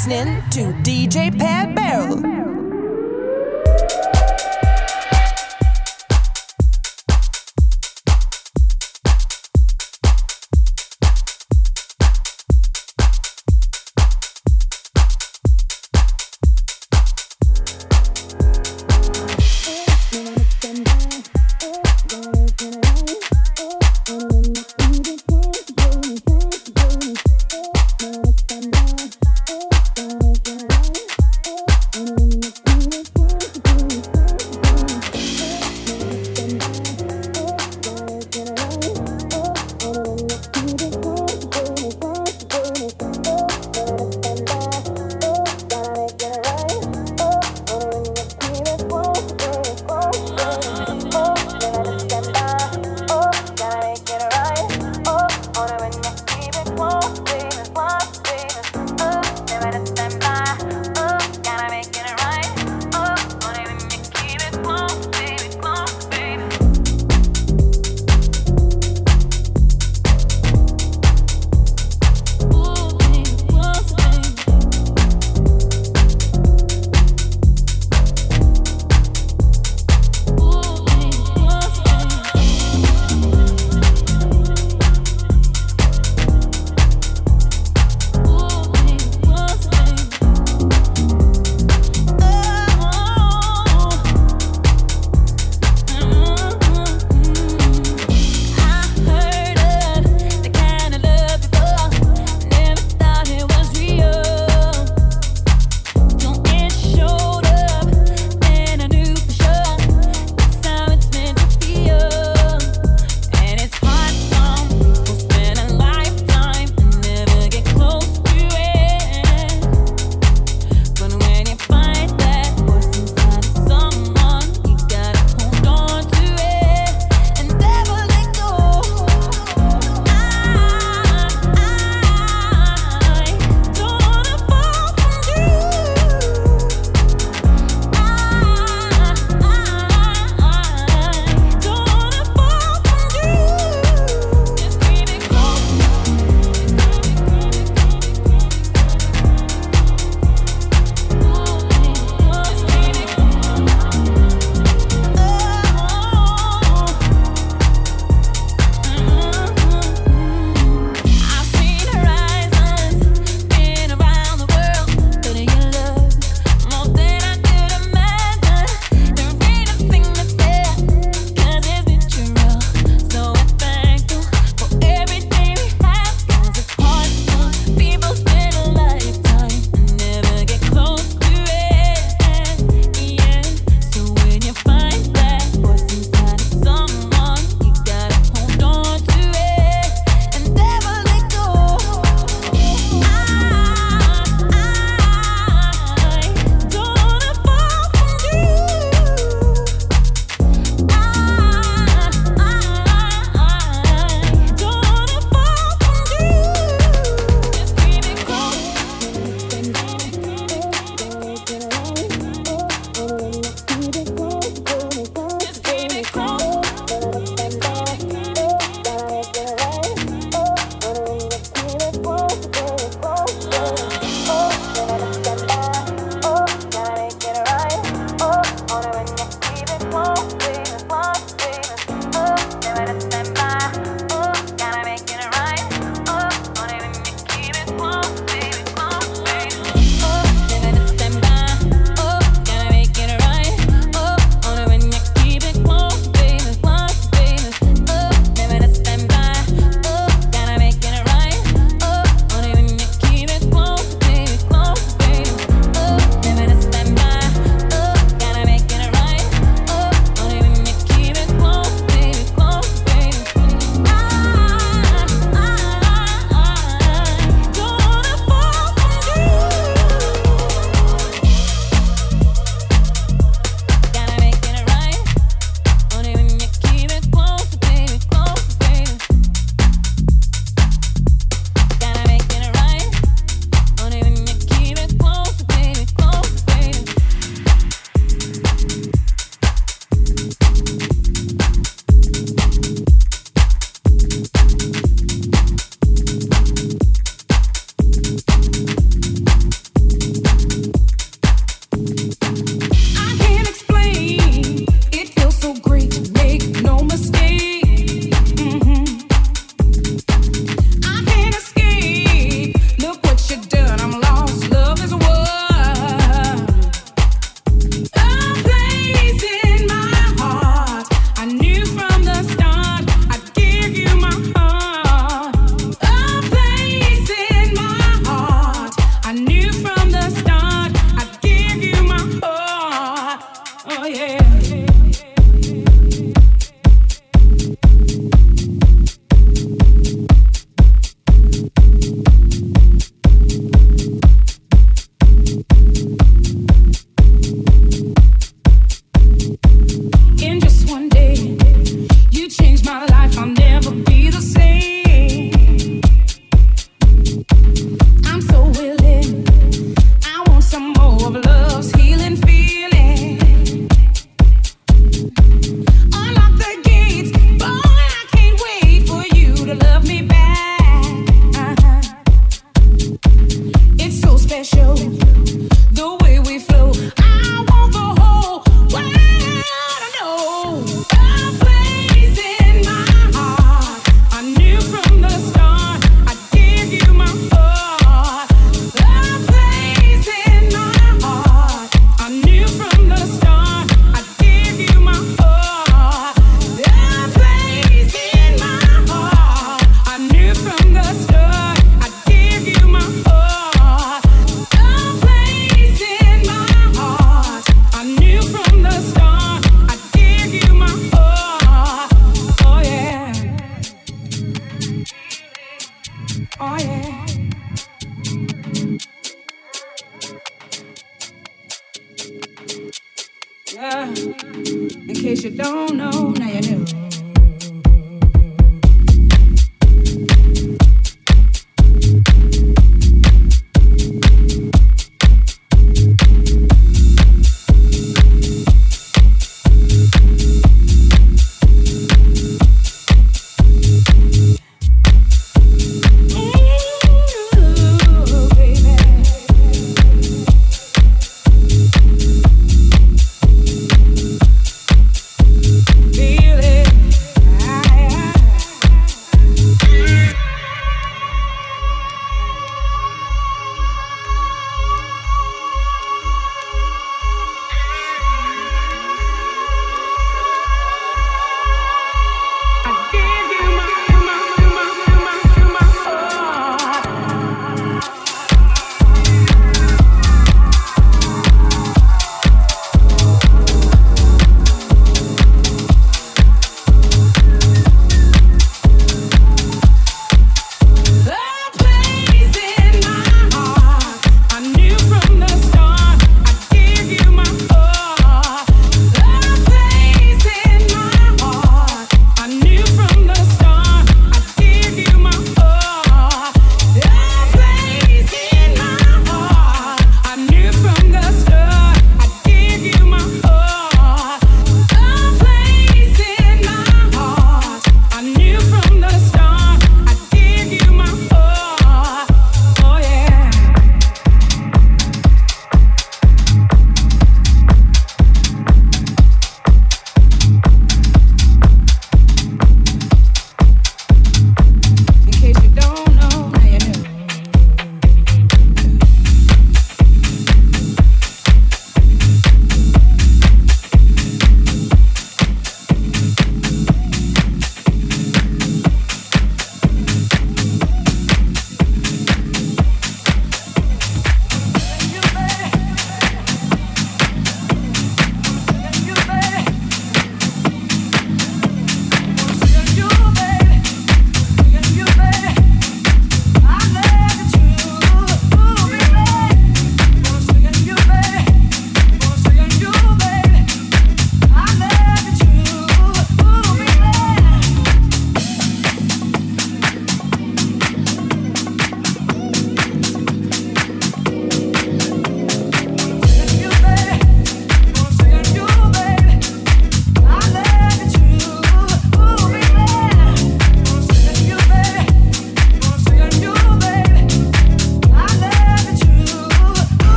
listening to DJ Pat Barrel.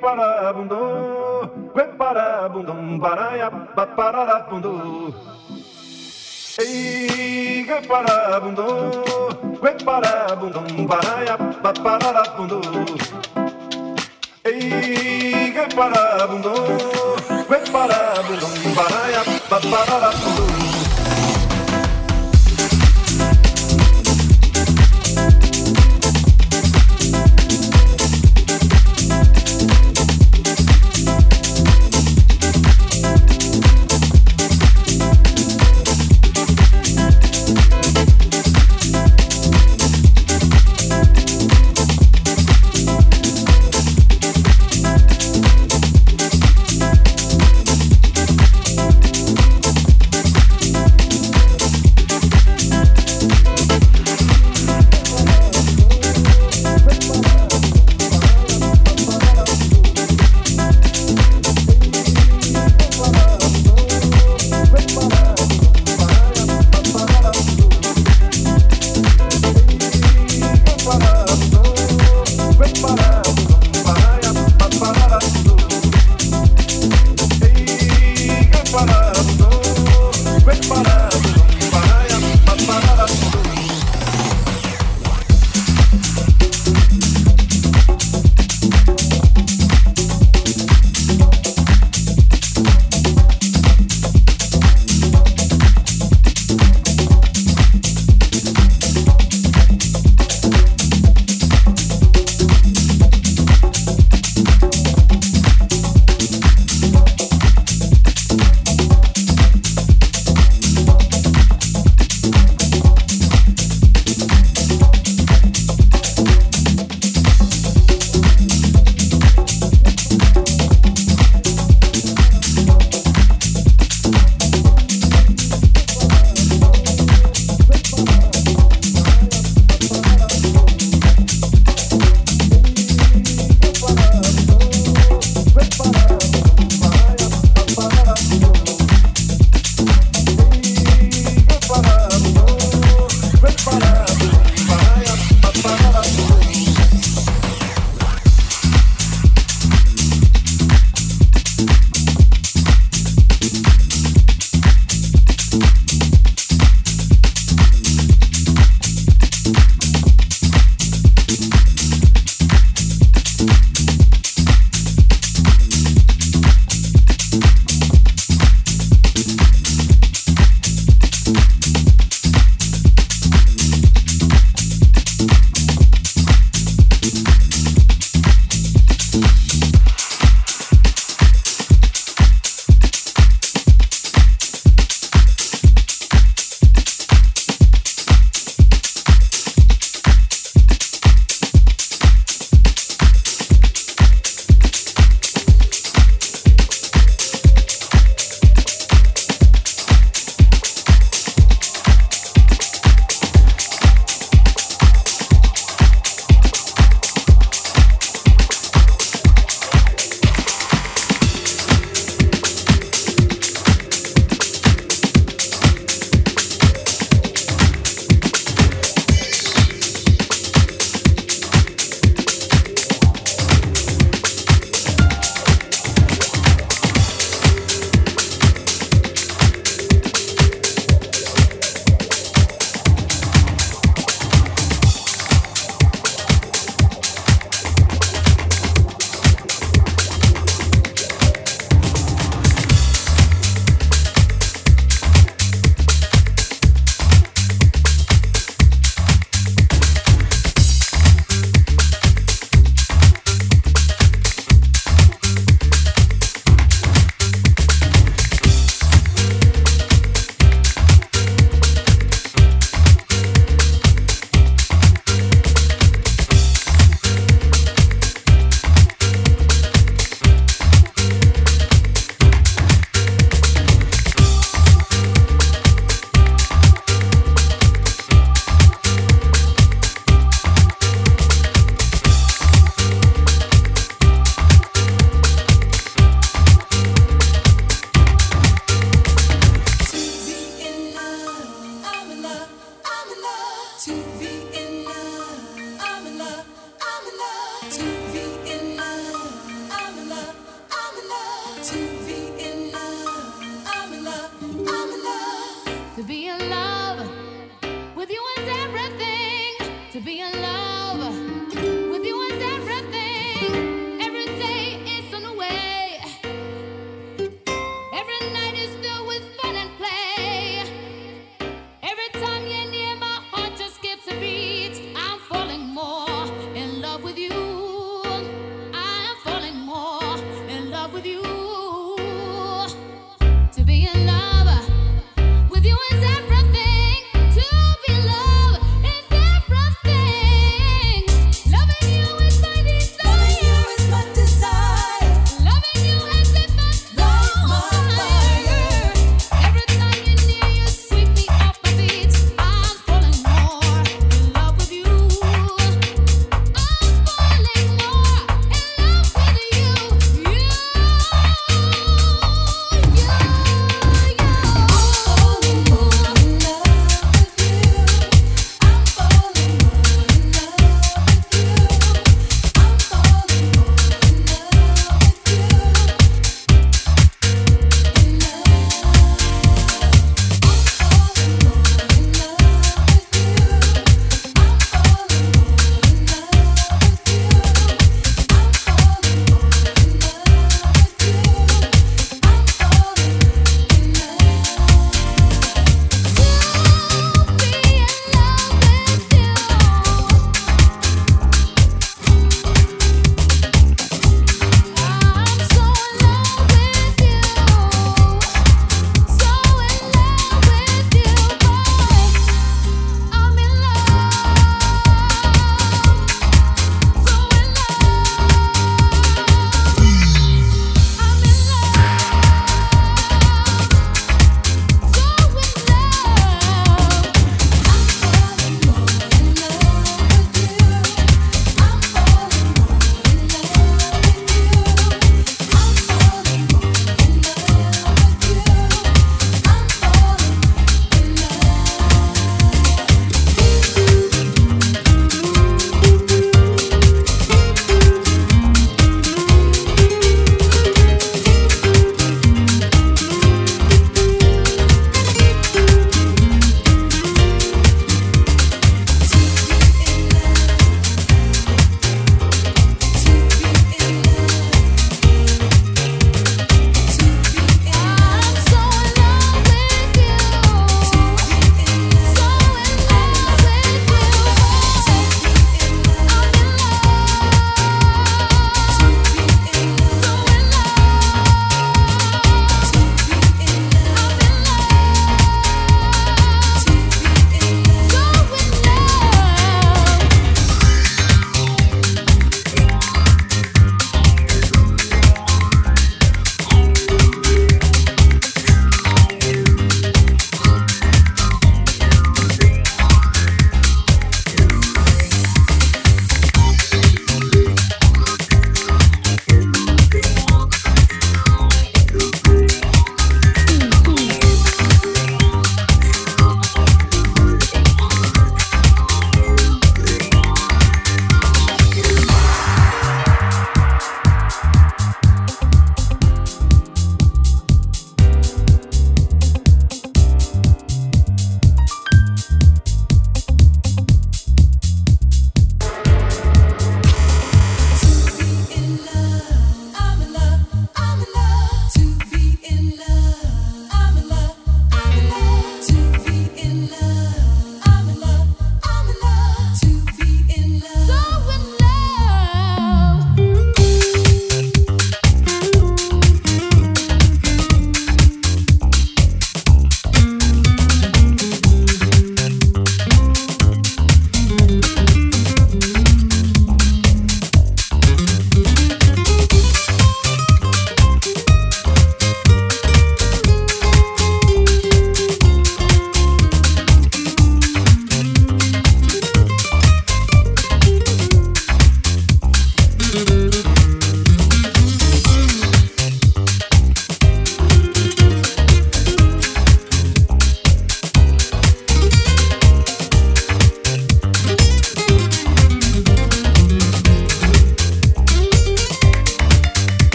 Gueparabundu, Gueparabundum, Baraiaba, Pararabundu. Ei, Gueparabundu, Gueparabundum, Baraiaba, Pararabundu. Ei, Gueparabundu, Gueparabundum, Baraiaba, Pararabundu.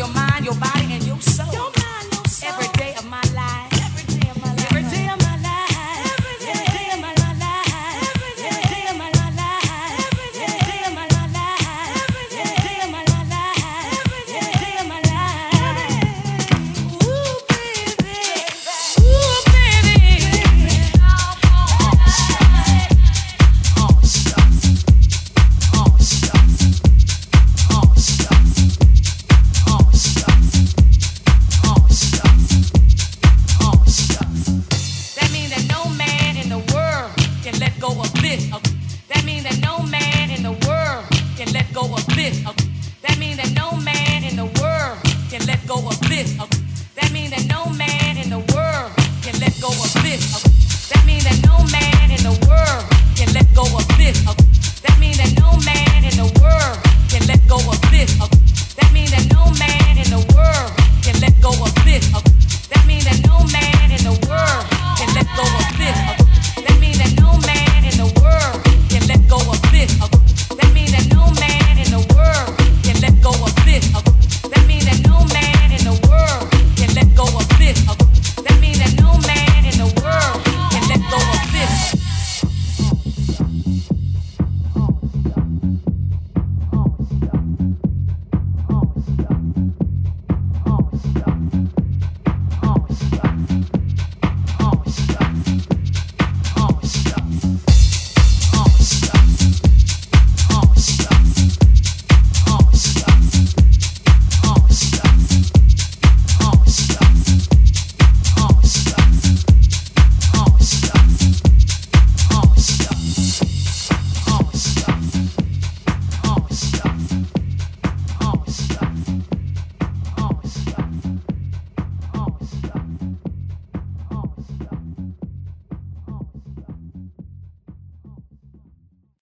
Your mind, your body, and your soul.